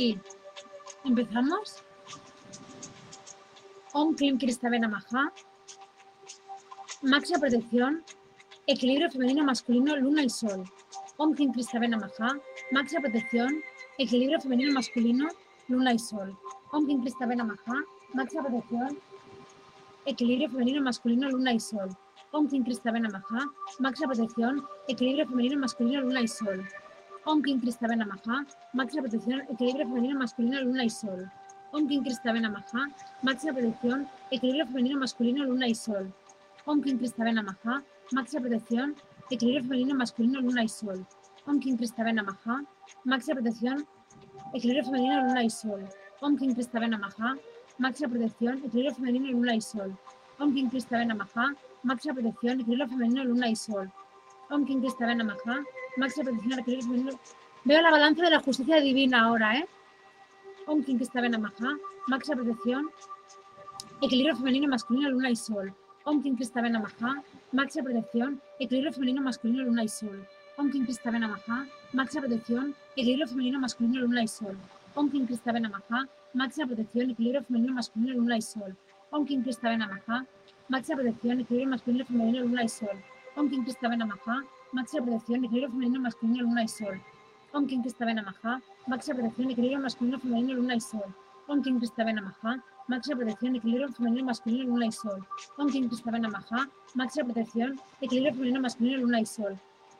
y empezamos. Om Klim Kristavena Maha. Máxima protección. Equilibrio femenino masculino, luna y sol. Om Klim Kristavena Maha. Máxima protección. Equilibrio femenino masculino, luna y sol. Om Klim Kristavena Maha. Máxima protección. Equilibrio femenino masculino, luna y sol. Om Kim Kristavena Maha, máxima protección, equilibrio femenino masculino, luna y sol. Om Kim Kristavena Maha, máxima protección, equilibrio femenino masculino, luna y sol. Om Kim Kristavena Maha, máxima protección, equilibrio femenino masculino, luna y sol. Om Kim Kristavena Maha, máxima protección, equilibrio femenino masculino, luna y sol. Om Kim Kristavena Maha, máxima protección, equilibrio femenino, luna y sol. Om Kim Kristavena Maha, máxima protección, equilibrio femenino, luna y sol. Om Kim Kristavena Maha, máxima protección, equilibrio femenino, luna y sol. Om Kim Kristavena Maha, máxima protección. Veo la balanza de la justicia divina ahora, ¿eh? Om Kim Kristavena Maha, máxima protección, equilibrio femenino, masculino, luna y sol. Om Kim Kristavena Maha, máxima protección, equilibrio femenino, masculino, luna y sol. Om Kim Kristavena Maha, máxima protección, equilibrio femenino, masculino, luna y sol. Om Kim Kristavena Maha, máxima protección, equilibrio femenino, masculino, luna y sol. Om Kim Kristavena Maha, máxima protección, equilibrio masculino, femenino, luna y sol. Om Kim Kristavena Maha, máxima protección, equilibrio femenino, masculino, luna y sol. Om Kim Kristavena Maha, máxima protección, equilibrio masculino, femenino, luna y sol. Om Kim Kristavena Maha, máxima protección, equilibrio femenino, masculino, luna y sol. Om Kim Kristavena Maha, máxima protección, equilibrio femenino, masculino, luna y sol.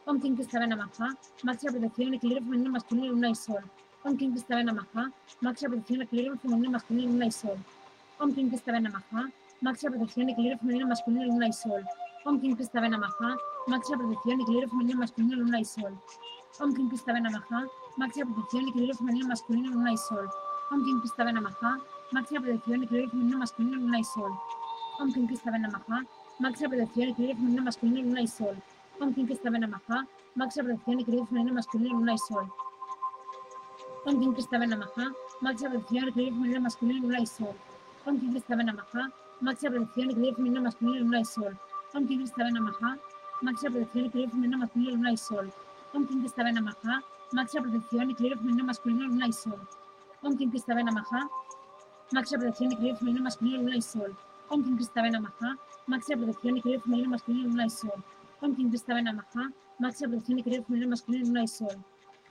Om Kim Kristavena Maha, máxima protección, equilibrio femenino, masculino, luna y sol. Om Kim Kristavena Maha, máxima protección, equilibrio femenino, masculino, luna y sol. Om Kim Kristavena Maha, máxima protección, equilibrio femenino, masculino, luna y sol. Om Kim Kristavena Maha, máxima protección, equilibrio femenino, masculino, luna y sol. Om Kim Kristavena Maha, máxima protección, equilibrio femenino, masculino, luna y sol. Om Kim Kristavena Maha, máxima protección, equilibrio femenino, masculino, luna y sol. Om Kim Kristavena Maha, máxima protección, equilibrio femenino, masculino, luna y sol. Om Kim Kristavena Maha, máxima protección, equilibrio femenino, masculino, luna y sol. Om Kim Kristavena Maha, máxima protección, equilibrio femenino, masculino, luna y sol. Om Kim Kristavena Maha, máxima protección, equilibrio femenino, masculino, luna y sol. Om Kim Kristavena Maha, máxima protección, equilibrio femenino, masculino, luna y sol. Om Kim Kristavena Maha, máxima protección, equilibrio femenino, masculino, luna y sol. Om Kim Kristavena Maha, máxima protección, equilibrio femenino, masculino, luna y sol. Om Kim Kristavena Maha, máxima protección, equilibrio femenino, masculino, luna y sol. Om Kim Kristavena Maha, máxima protección, equilibrio femenino, masculino, luna y sol.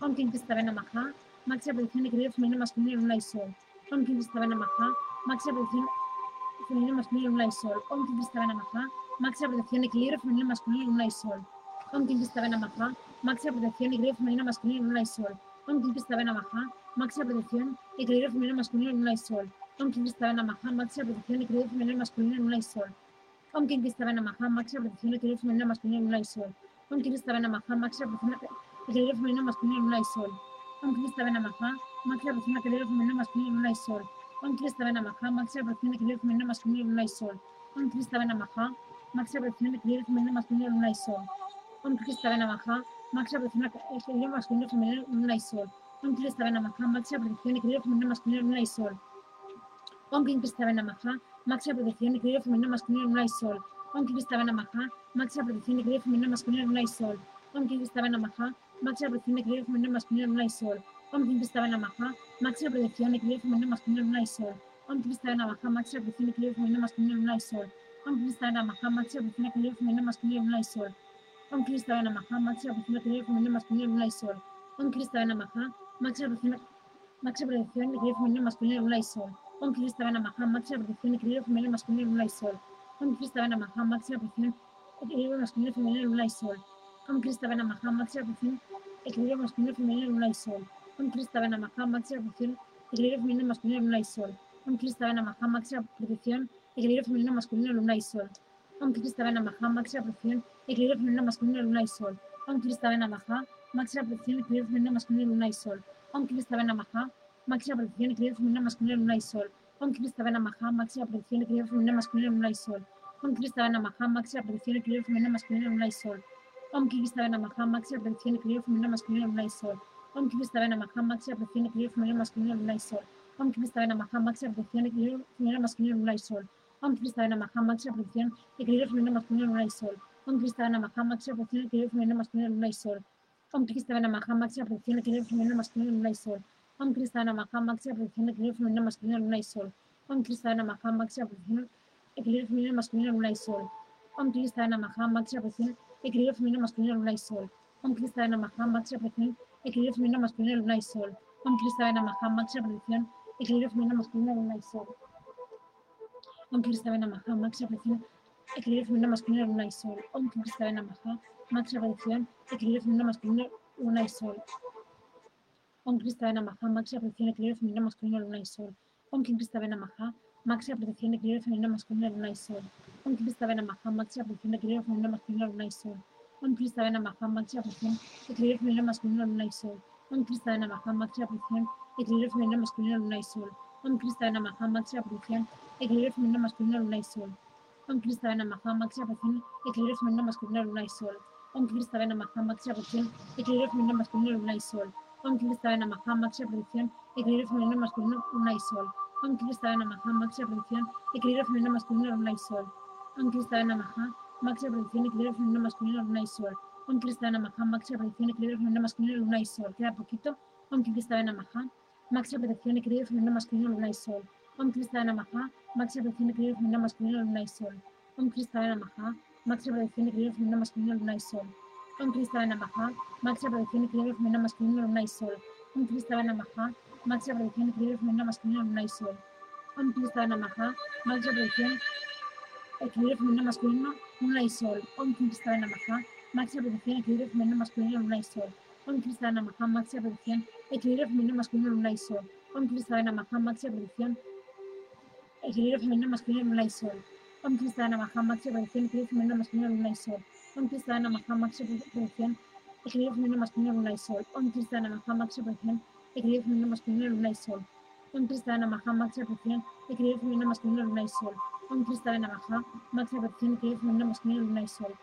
Om Kim Kristavena Maha, máxima protección, equilibrio femenino, masculino, luna y sol. Om Kim Kristavena Maha, máxima protección, femenino, masculino, luna y sol. Om Kim Kristavena Maha, máxima protección, equilibrio femenino, masculino, luna y sol. Om Kim máxima protección, equilibrio femenino, masculino, luna y sol. Om Kim Maha, máxima protección, equilibrio femenino, masculino, luna y sol. Om Kim Maha, máxima protección, equilibrio femenino, masculino, luna y sol. Om Kim máxima protección, equilibrio femenino, masculino, luna y sol. Om Kim máxima protección, equilibrio femenino, masculino, luna y sol. Om Kim máxima protección, equilibrio femenino, masculino, y sol. Máxima protección, equilibrio femenino, masculino, y sol. Om Maha, máxima protección, equilibrio femenino, masculino, luna y sol. Om Kristavena Maha, máxima protección, equilibrio masculino, femenino, luna y sol. Om Kristavena Maha, máxima protección, equilibrio femenino, masculino, luna y sol. Om Kim Kristavena Maha, máxima protección, equilibrio femenino, masculino, luna y sol. Om Kim Kristavena Maha, máxima protección, equilibrio femenino, masculino, luna y sol. Om Kim Kristavena Maha, máxima protección, equilibrio femenino, masculino, luna y sol. Om Kim Kristavena Maha, máxima protección, equilibrio femenino, masculino, luna y sol. Om Kim Kristavena Maha, máxima protección, equilibrio femenino, masculino, luna y sol. Om Kim Kristavena Maha, máxima protección, equilibrio femenino, masculino, luna y sol. Om Kristavena Maha, máxima protección, equilibrio femenino, masculino, luna y sol. Om Kristavena Maha, máxima protección, máxima protección, equilibrio femenino, masculino, luna y sol. Om Kristavena Maha, máxima protección, equilibrio femenino, masculino, luna y sol. Om Kristavena Maha, máxima protección, equilibrio masculino, femenino, luna y sol. Om Kristavena Maha, máxima protección, equilibrio masculino, femenino, luna y sol. Om Kristavena Maha, máxima protección, equilibrio femenino, masculino, luna y sol. Om Kristavena Maha, máxima protección, equilibrio femenino, masculino, luna y sol. Om Kristavena Maha, máxima protección, equilibrio femenino, masculino, luna y sol. Om Kristavena Maha, máxima protección, equilibrio femenino, masculino, luna y sol. Om Kristavena Maha, máxima protección, equilibrio femenino, masculino, luna y sol. Om Kristavena Maha, máxima protección, equilibrio femenino, masculino, luna y sol. Om Kristavena Maha, máxima protección, equilibrio femenino, masculino, luna y femenino, masculino, luna y sol. Om máxima protección, equilibrio femenino, masculino, luna y femenino, masculino, luna y sol. Om Kristavena Maha, máxima protección, equilibrio femenino, masculino, luna y sol. Om Kristavena Maha, máxima protección, equilibrio femenino, masculino, luna y sol. Om Kristavena Maha, máxima protección, equilibrio femenino, masculino, luna y sol. Om Krista Namaha, máxima protección, equilibrio femenino masculino, luna y sol. Om Krista Namaha, máxima protección, equilibrio femenino masculino, luna y sol. Om Krista Namaha, máxima protección, equilibrio femenino masculino, luna y sol. Om Krista Namaha, máxima protección, equilibrio femenino masculino, luna y sol. Om Krista Namaha, máxima protección, equilibrio femenino masculino, luna y sol. Om Krista Namaha, máxima protección, equilibrio femenino masculino, luna y sol. Om Krista Namaha, máxima protección, equilibrio femenino masculino, luna y sol. Om Krista Namaha, máxima protección, equilibrio femenino masculino, luna y sol. Om Krista Namaha, máxima protección, equilibrio femenino masculino, luna y sol. Om Krista Namaha, máxima protección, equilibrio femenino masculino, luna y sol. Om Krista Namaha, máxima protección, equilibrio femenino masculino, luna y sol. Om Krista Namaha, máxima protección, equilibrio femenino masculino, luna y sol. Om Krista Namaha, máxima protección, equilibrio femenino masculino, luna y sol. Om Krista Namaha, máxima protección, equilibrio femenino masculino, luna y sol. Om Krista Namaha, máxima protección, equilibrio femenino masculino, luna y sol. Om Krista Namaha, máxima protección, equilibrio femenino masculino, luna y sol. Om Krista Namaha, máxima protección, equilibrio femenino masculino, luna y sol. Om Krista Namaha, máxima protección, equilibrio femenino masculino, luna y sol. Om Krista Namaha, máxima protección, equilibrio femenino masculino, luna y sol. Queda poquito. Om Krista Namaha, Μάξι απευθείαν η κρύο φιλινό μας κρύο λουνάι σόλ. Ον κρίστα ένα μαχά, μάξι απευθείαν η κρύο φιλινό μας κρύο λουνάι σόλ. Ον κρίστα ένα μαχά, μάξι απευθείαν η κρύο φιλινό μας κρύο μαχά, μάξι απευθείαν η κρύο φιλινό μας κρύο μαχά, μάξι απευθείαν η κρύο φιλινό Krista Namaha, máxima protección, equilibrio femenino masculino, y sol. Om Krista Namaha, máxima protección, equilibrio femenino masculino, luna y sol. Om Krista Namaha, máxima protección, equilibrio femenino masculino, luna y sol. Om Krista Namaha, máxima protección, equilibrio femenino masculino, y sol. Om Krista Namaha, máxima protección, equilibrio femenino masculino, y sol. Om Krista Namaha, máxima protección, equilibrio femenino masculino, luna y sol. Om Krista Namaha, máxima protección, equilibrio femenino masculino, luna y sol.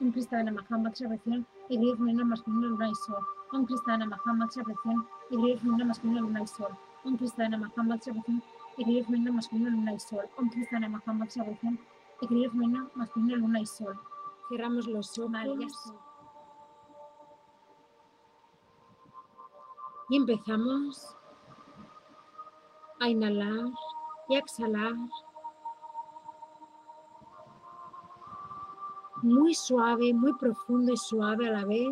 Om Krista Namaha, máxima protección, equilibrio femenino masculino, sol. Om Krista Namaha, máxima protección, equilibrio femenino masculino, luna y sol. Om Krista Namaha, máxima protección, equilibrio femenino masculino, luna y sol. Cerramos los ojos. Vale, ya estoy. Y empezamos a inhalar y a exhalar. Muy suave, muy profundo y suave a la vez.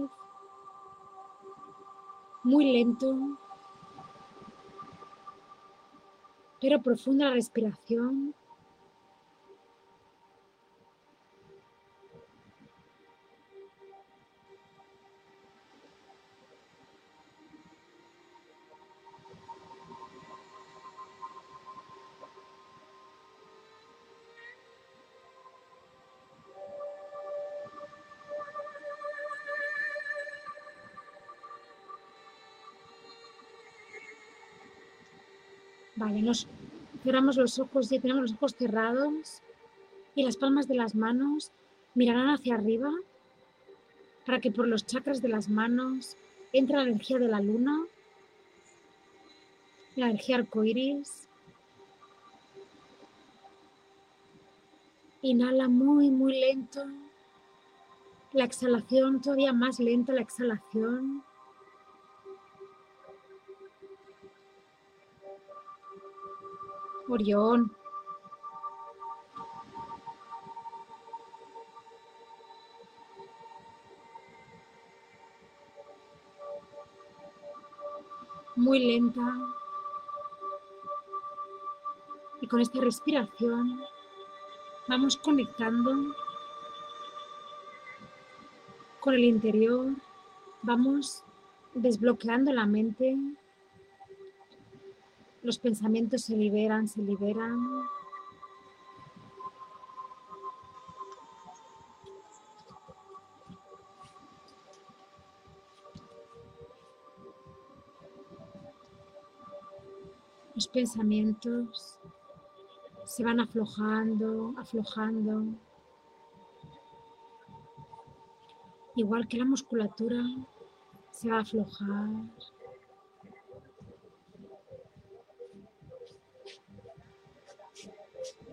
Muy lento. Pero profunda respiración. Vale, nos cerramos los ojos y tenemos los ojos cerrados y las palmas de las manos mirarán hacia arriba para que por los chakras de las manos entre la energía de la luna, la energía arcoíris. Inhala muy, muy lento. La exhalación todavía más lenta, la exhalación. Orión. Muy lenta. Y con esta respiración vamos conectando con el interior. Vamos desbloqueando la mente los pensamientos se liberan, se liberan. Los pensamientos se van aflojando, aflojando. Igual que la musculatura se va a aflojar.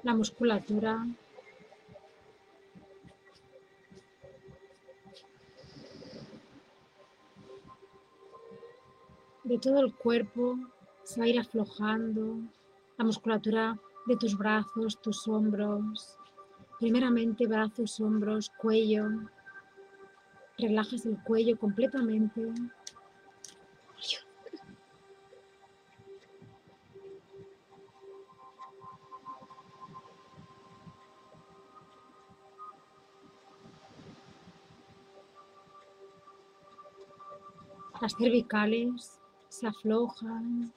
La musculatura. de todo el cuerpo se va a ir aflojando la musculatura de tus brazos, tus hombros. Primeramente brazos, hombros, cuello. Relajas el cuello completamente. Cervicales se aflojan.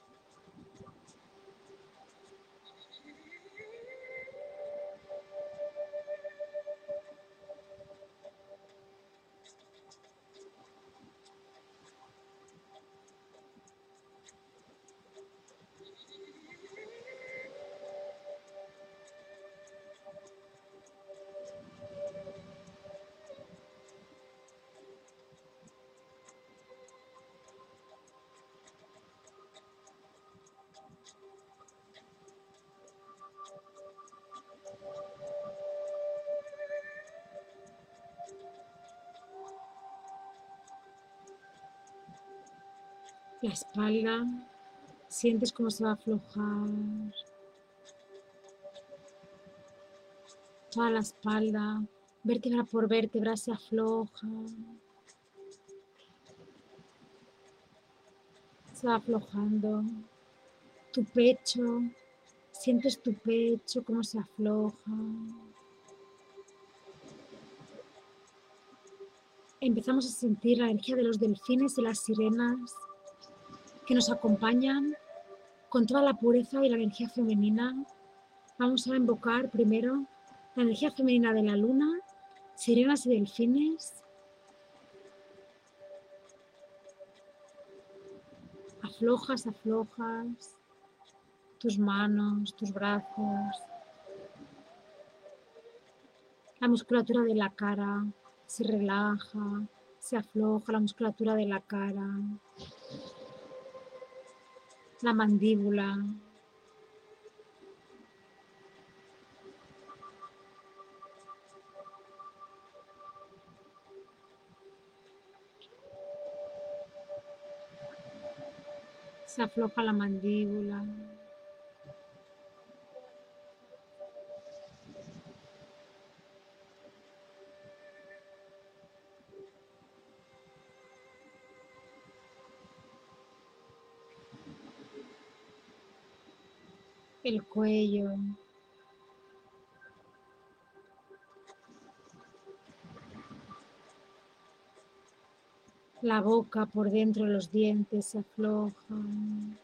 La espalda, sientes cómo se va a aflojar. Toda la espalda, vértebra por vértebra se afloja. Se va aflojando. Tu pecho, sientes tu pecho cómo se afloja. Empezamos a sentir la energía de los delfines y las sirenas que nos acompañan con toda la pureza y la energía femenina. Vamos a invocar primero la energía femenina de la luna, sirenas y delfines. Aflojas, aflojas tus manos, tus brazos. La musculatura de la cara se relaja, se afloja la musculatura de la cara la mandíbula. Se afloja la mandíbula. El cuello. La boca por dentro, los dientes se aflojan.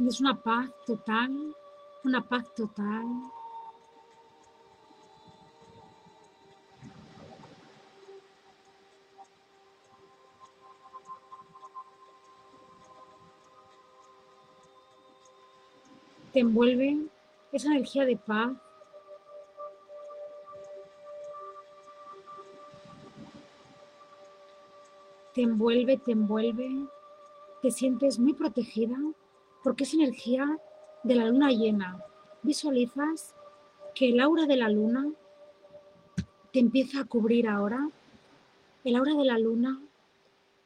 Sientes una paz total, una paz total. Te envuelve esa energía de paz. Te envuelve, te envuelve, te sientes muy protegida porque es energía de la luna llena. Visualizas que el aura de la luna te empieza a cubrir ahora. El aura de la luna,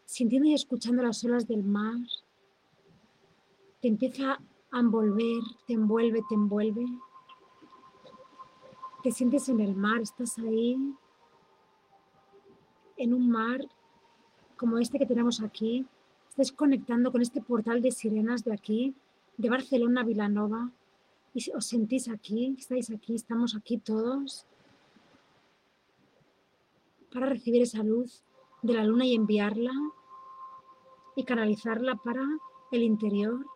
sintiendo y escuchando las olas del mar, te empieza a envolver, te envuelve, te envuelve. Te sientes en el mar, estás ahí, en un mar como este que tenemos aquí, estáis conectando con este portal de sirenas de aquí, de Barcelona a Vilanova, y os sentís aquí, estáis aquí, estamos aquí todos, para recibir esa luz de la luna y enviarla y canalizarla para el interior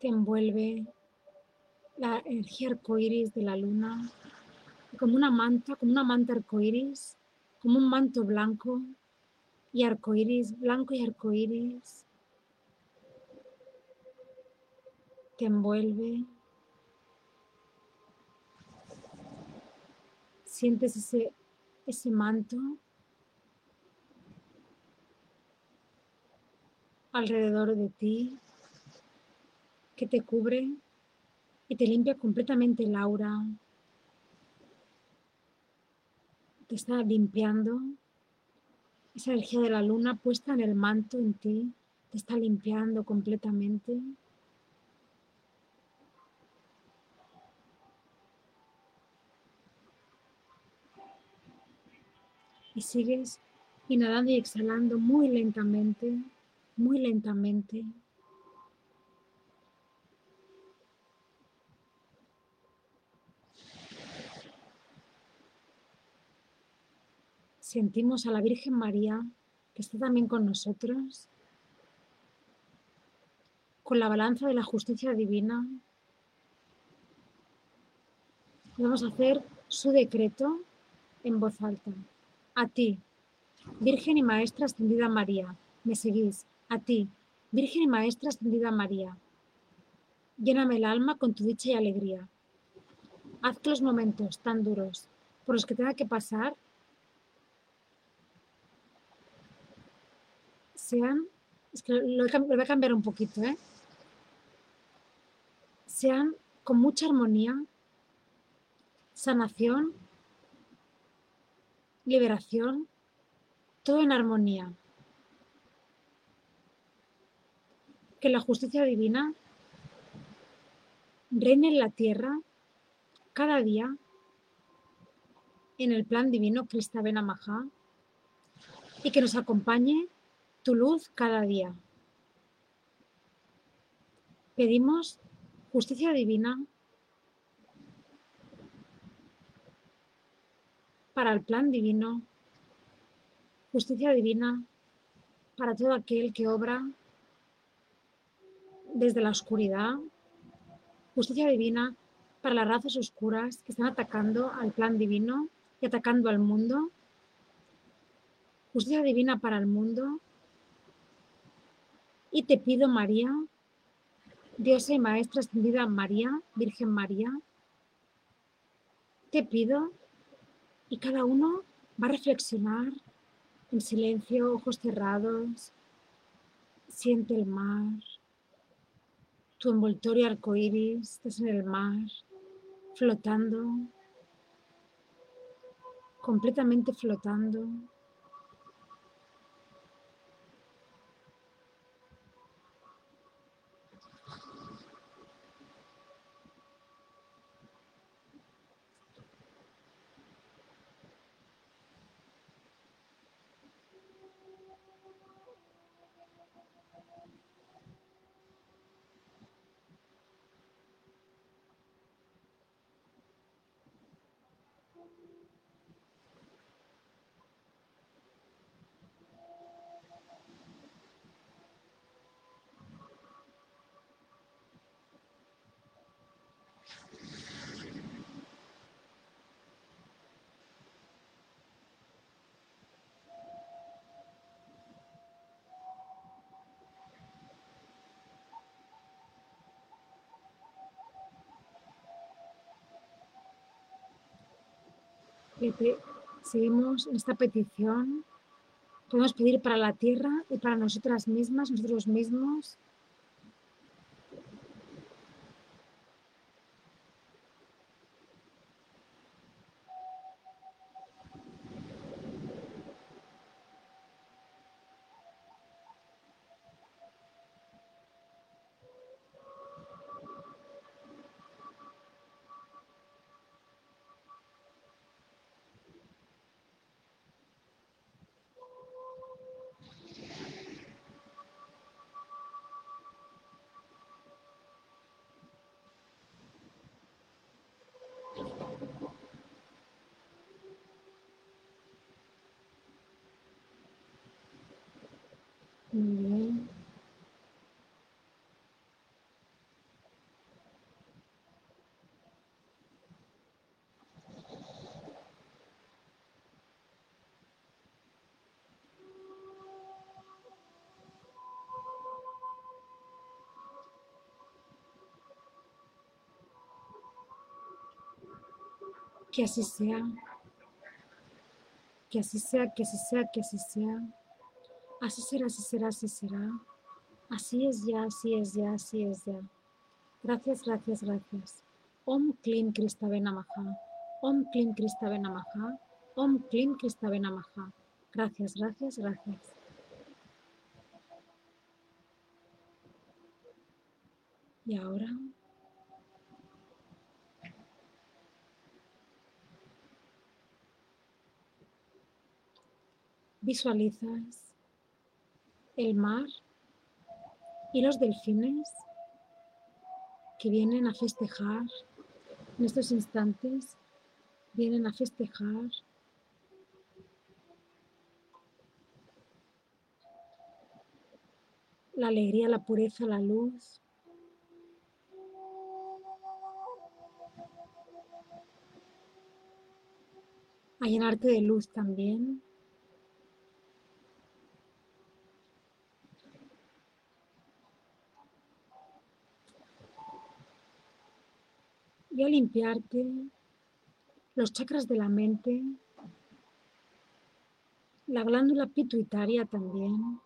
te envuelve la energía arcoíris de la luna, como una manta, como una manta arcoíris, como un manto blanco y arcoíris, blanco y arcoíris, te envuelve. Sientes ese, ese manto alrededor de ti que te cubre y te limpia completamente el aura. Te está limpiando. Esa energía de la luna puesta en el manto en ti te está limpiando completamente. Y sigues inhalando y exhalando muy lentamente, muy lentamente. Sentimos a la Virgen María, que está también con nosotros, con la balanza de la justicia divina. Vamos a hacer su decreto en voz alta. A ti, Virgen y Maestra Ascendida María, me seguís. A ti, Virgen y Maestra Ascendida María, lléname el alma con tu dicha y alegría. Haz que los momentos tan duros por los que tenga que pasar sean, lo, voy a cambiar un poquito, ¿eh? sean con mucha armonía, sanación, liberación, todo en armonía. Que la justicia divina reine en la tierra cada día en el plan divino Krista Benamaha y que nos acompañe tu luz cada día. Pedimos justicia divina para el plan divino, justicia divina para todo aquel que obra desde la oscuridad, justicia divina para las razas oscuras que están atacando al plan divino y atacando al mundo, justicia divina para el mundo y te pido, María, Diosa y Maestra Ascendida María, Virgen María, te pido, y cada uno va a reflexionar en silencio, ojos cerrados, siente el mar, tu envoltorio arcoíris, estás en el mar, flotando, completamente flotando. Seguimos en esta petición. Podemos pedir para la tierra y para nosotras mismas, nosotros mismos, Mm. Que así sea, que así sea, que así sea, que así sea. Así será, así será, así será. Así es ya, así es ya, así es ya. Gracias, gracias, gracias. Om Klim Kristavena Maha. Om Klim Kristavena Maha. Om Klim Kristavena Maha. Gracias, gracias, gracias. Y ahora visualizas el mar y los delfines que vienen a festejar en estos instantes, vienen a festejar la alegría, la pureza, la luz. A llenarte de luz también. Y a limpiarte los chakras de la mente, la glándula pituitaria también.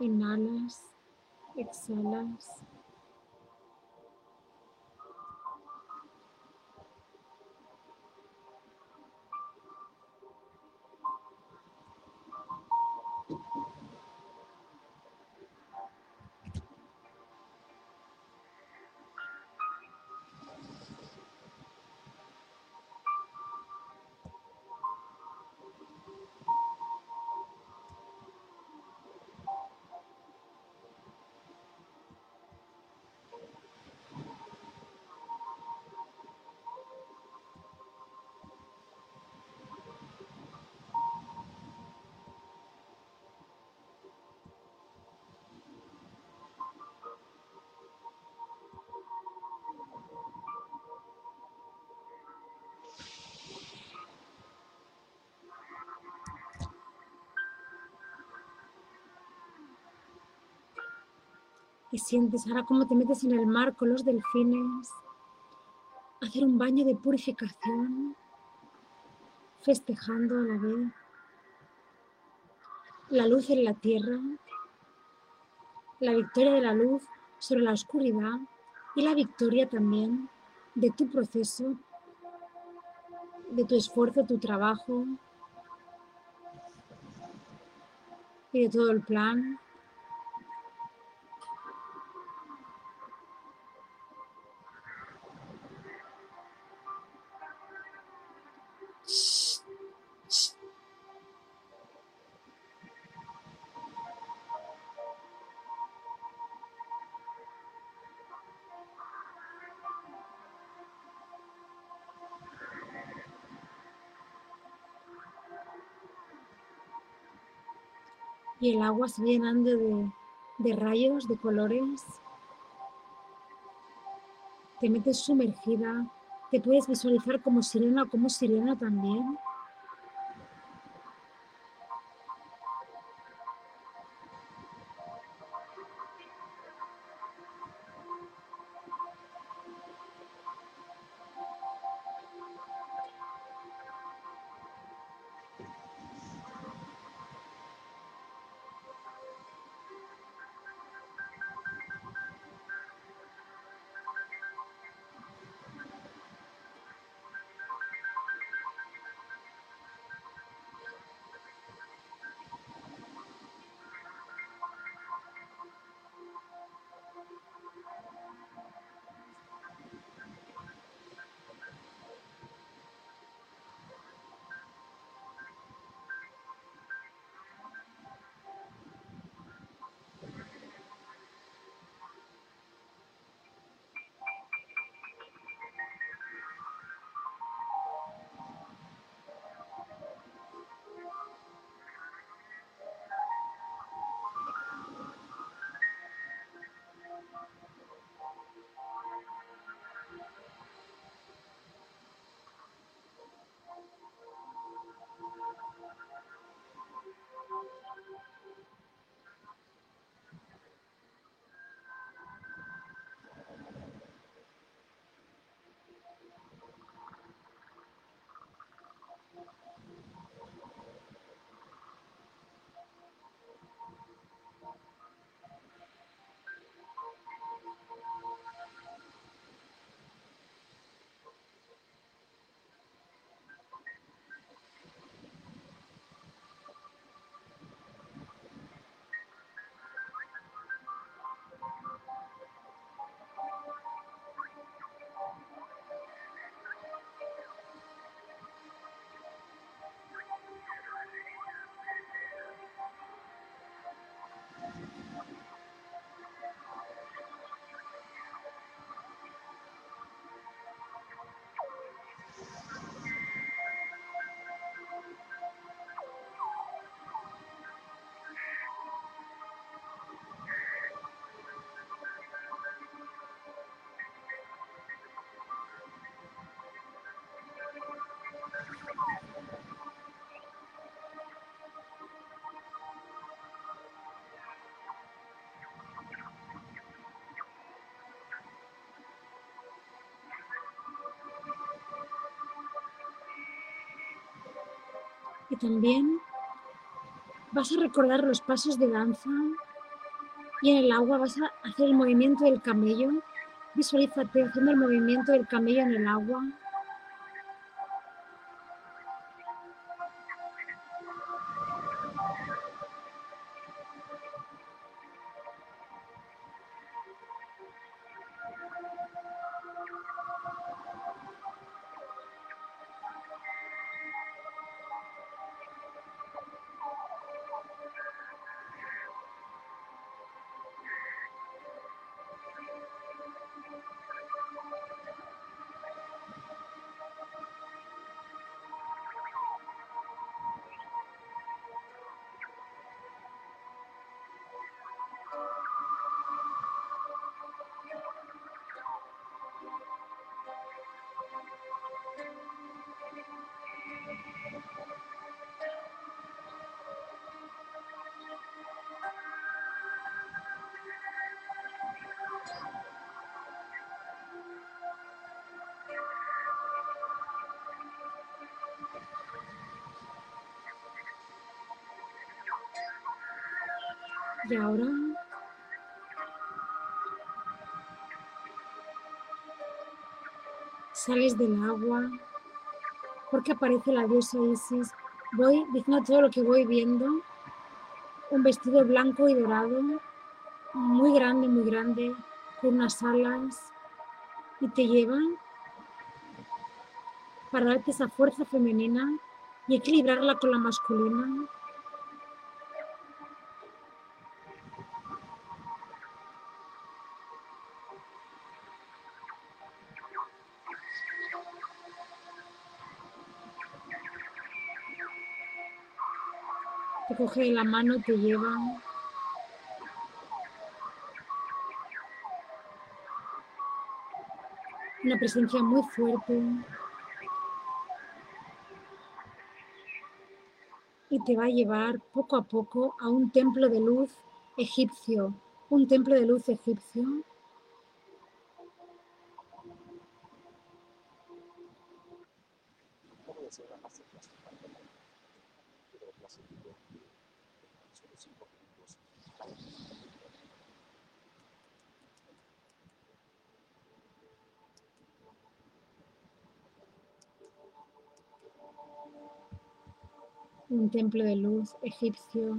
Inhalas, exhalas. Y sientes ahora cómo te metes en el mar con los delfines, hacer un baño de purificación, festejando a la vez la luz en la tierra, la victoria de la luz sobre la oscuridad y la victoria también de tu proceso, de tu esfuerzo, tu trabajo y de todo el plan. El agua se va llenando de, rayos, de colores. Te metes sumergida, te puedes visualizar como sirena o como sirena también. También vas a recordar los pasos de danza y en el agua vas a hacer el movimiento del camello. Visualízate haciendo el movimiento del camello en el agua. Y ahora sales del agua porque aparece la diosa Isis. Voy diciendo todo lo que voy viendo. Un vestido blanco y dorado, muy grande, muy grande, con unas alas. Y te llevan para darte esa fuerza femenina y equilibrarla con la masculina. Coge la mano, te lleva. Una presencia muy fuerte. Y te va a llevar poco a poco a un templo de luz egipcio, un templo de luz egipcio un templo de luz egipcio.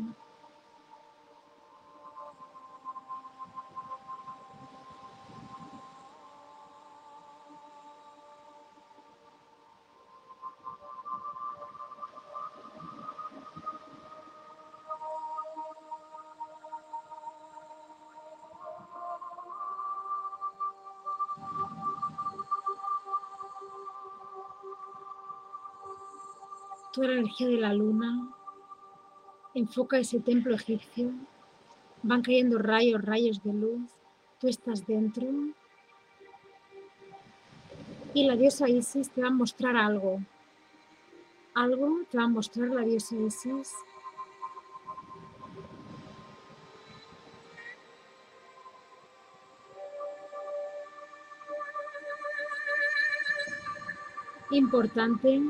Toda la energía de la luna enfoca ese templo egipcio. Van cayendo rayos, rayos de luz. Tú estás dentro. Y la diosa Isis te va a mostrar algo. Algo te va a mostrar la diosa Isis. Importante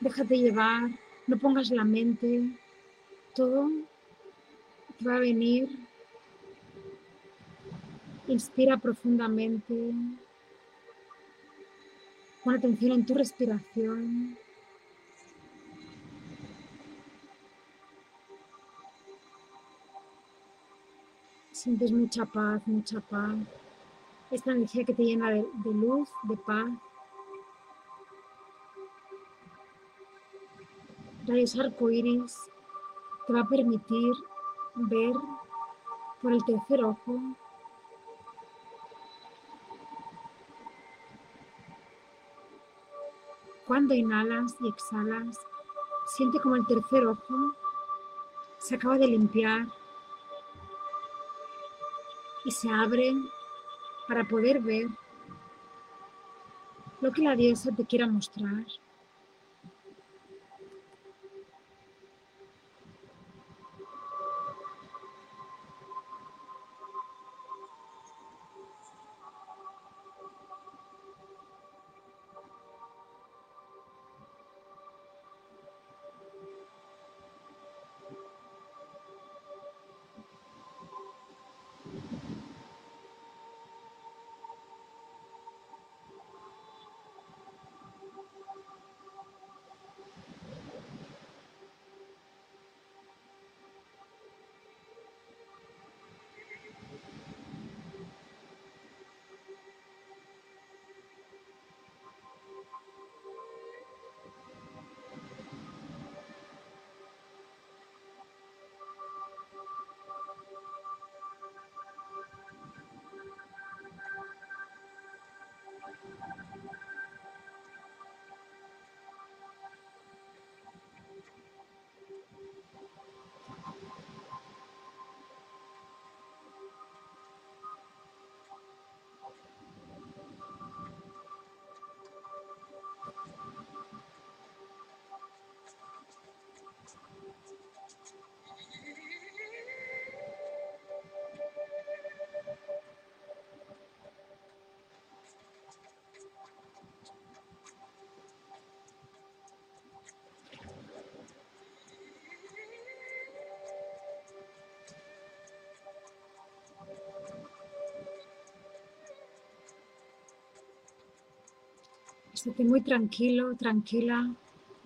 déjate llevar, no pongas la mente, todo va a venir. Inspira profundamente. Pon atención en tu respiración. Sientes mucha paz, mucha paz. Esta energía que te llena de, de luz, de paz. Rayos arcoíris te va a permitir ver por el tercer ojo Cuando inhalas y exhalas, siente como el tercer ojo se acaba de limpiar y se abre para poder ver lo que la diosa te quiera mostrar. Estate muy tranquilo, tranquila,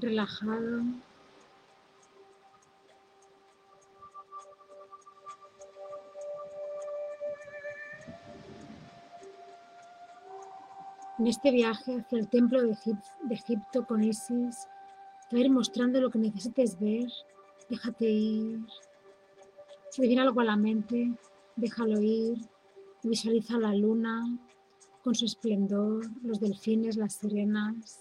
relajado. En este viaje hacia el templo de, Egipto con Isis, te va a ir mostrando lo que necesites ver. Déjate ir. Si te viene algo a la mente, déjalo ir. Visualiza la luna con su esplendor, los delfines, las sirenas.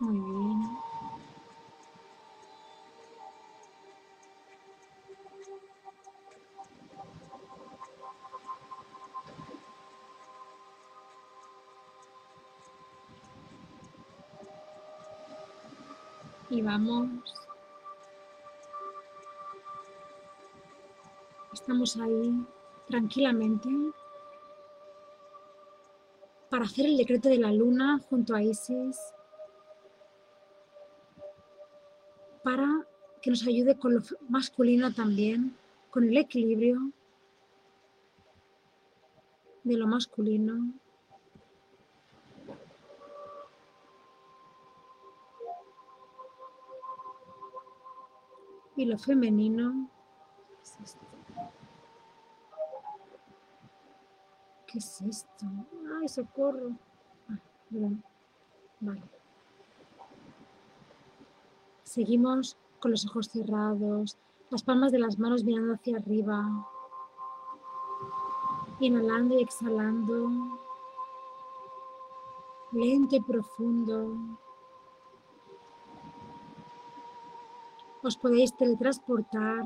Muy bien. Y vamos. Estamos ahí tranquilamente para hacer el decreto de la luna junto a Isis para que nos ayude con lo masculino también, con el equilibrio de lo masculino. Y lo femenino. ¿Qué es esto? ¡Ay, socorro! Ah, vale. Seguimos con los ojos cerrados, las palmas de las manos mirando hacia arriba. Inhalando y exhalando. Lento y profundo. Os podéis teletransportar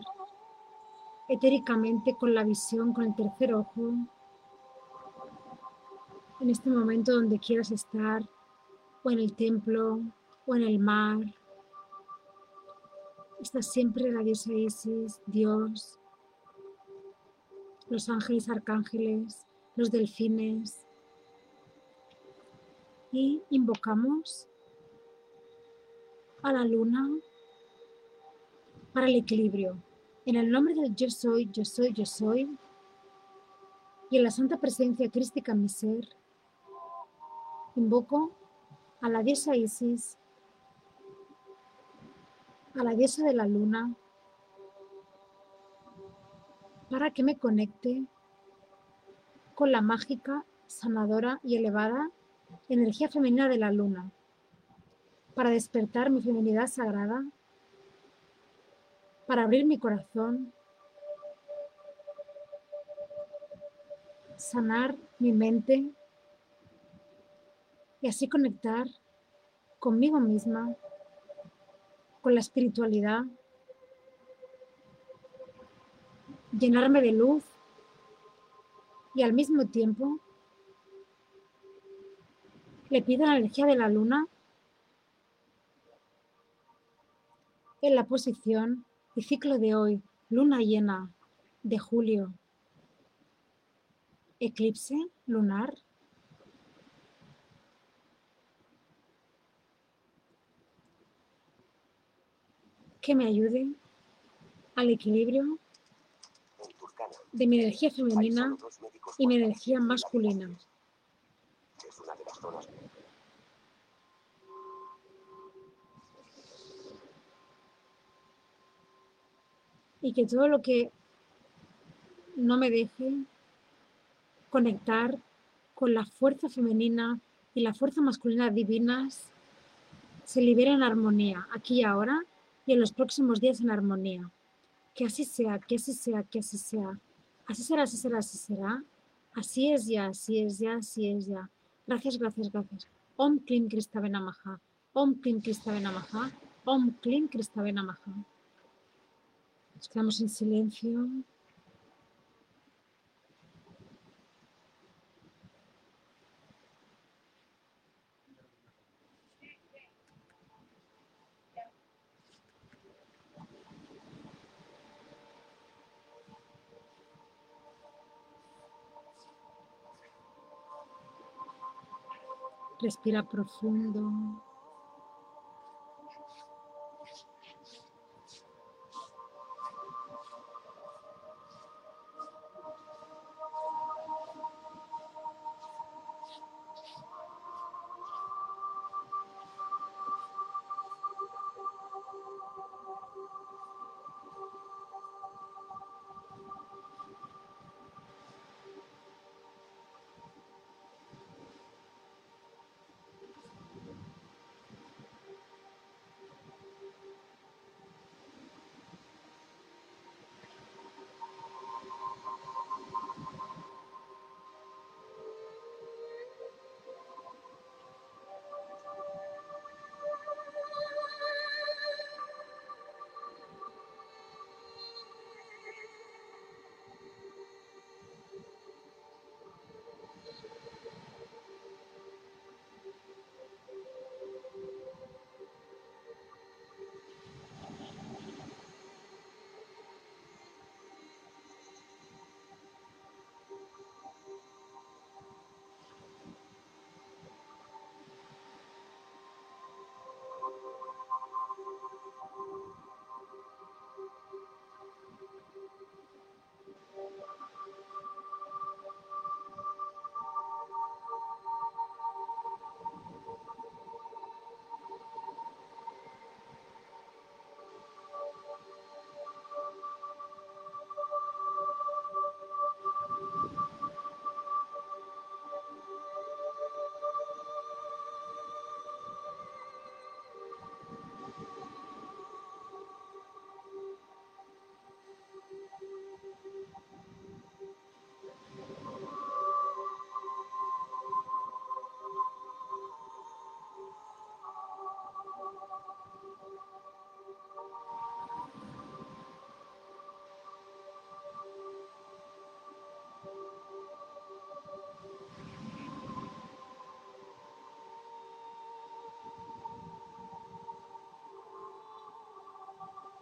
etéricamente con la visión, con el tercer ojo, en este momento donde quieras estar, o en el templo, o en el mar, está siempre la diosa Isis, Dios, los ángeles, arcángeles, los delfines. Y invocamos a la luna para el equilibrio. En el nombre del yo soy, yo soy, yo soy, y en la santa presencia crística en mi ser, invoco a la diosa Isis a la diosa de la luna para que me conecte con la mágica, sanadora y elevada energía femenina de la luna, para despertar mi feminidad sagrada, para abrir mi corazón, sanar mi mente y así conectar conmigo misma con la espiritualidad llenarme de luz y al mismo tiempo le pido la energía de la luna en la posición y ciclo de hoy, luna llena de julio, eclipse lunar. Que me ayude al equilibrio de mi energía femenina y mi energía masculina. Y que todo lo que no me deje conectar con la fuerza femenina y la fuerza masculina divinas se libere en armonía, aquí y ahora, y en los próximos días en armonía. Que así sea, que así sea, que así sea. Así será, así será, así será. Así es ya, así es ya, así es ya. Gracias, gracias, gracias. Om Klim Krista Benamaha. Om Klim Krista Benamaha. Om Klim Krista Benamaha. Nos quedamos en silencio. Respira profundo.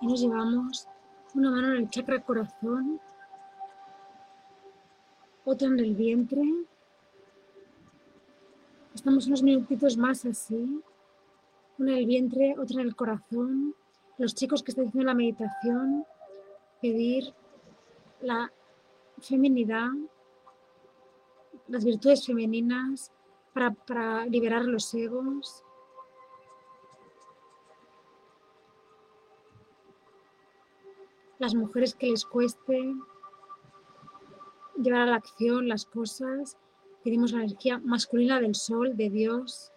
y nos llevamos una mano en el chakra corazón, otra en el vientre. Estamos unos minutitos más así, una en el vientre, otra en el corazón. Los chicos que están haciendo la meditación, pedir la feminidad, las virtudes femeninas para, para liberar los egos. Las mujeres que les cueste llevar a la acción las cosas, pedimos la energía masculina del sol, de Dios,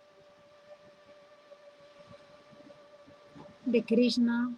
de Krishna.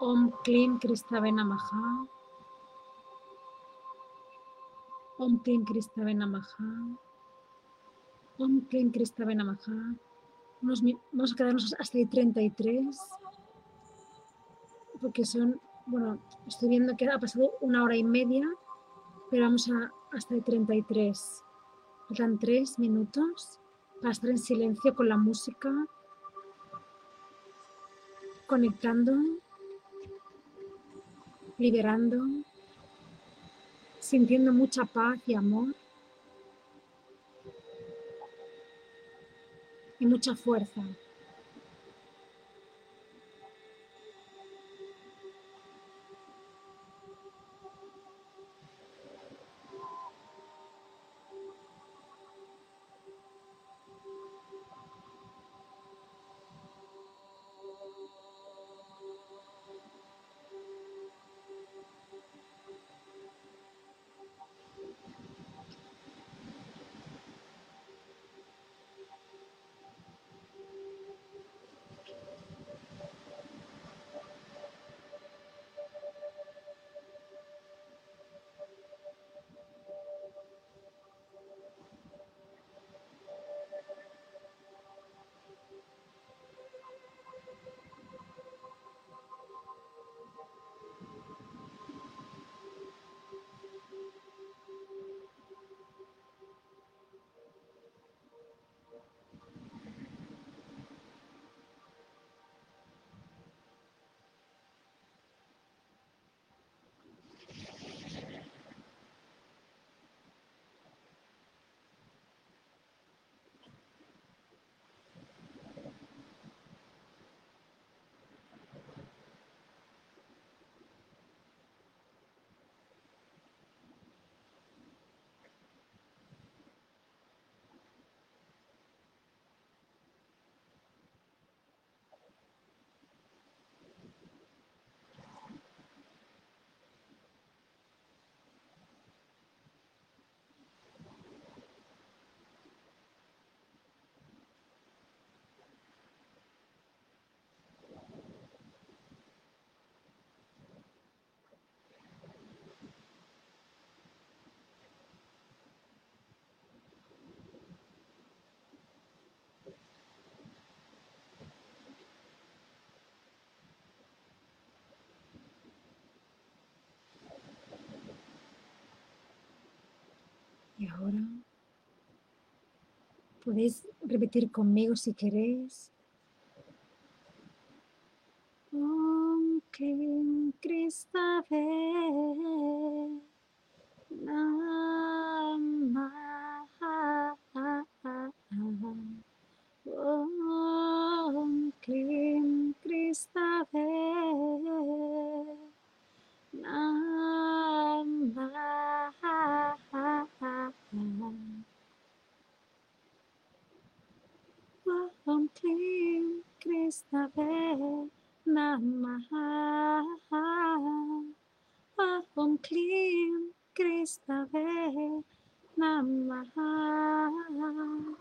Om Klim Kristave Namaha. Om Klim Kristave Namaha. Om Klim Kristave Namaha. Unos mi- vamos a quedarnos hasta el 33. Porque son, bueno, estoy viendo que ha pasado una hora y media, pero vamos a hasta el 33. Faltan tres minutos para estar en silencio con la música, conectando liberando, sintiendo mucha paz y amor y mucha fuerza. Ahora podéis repetir conmigo si queréis.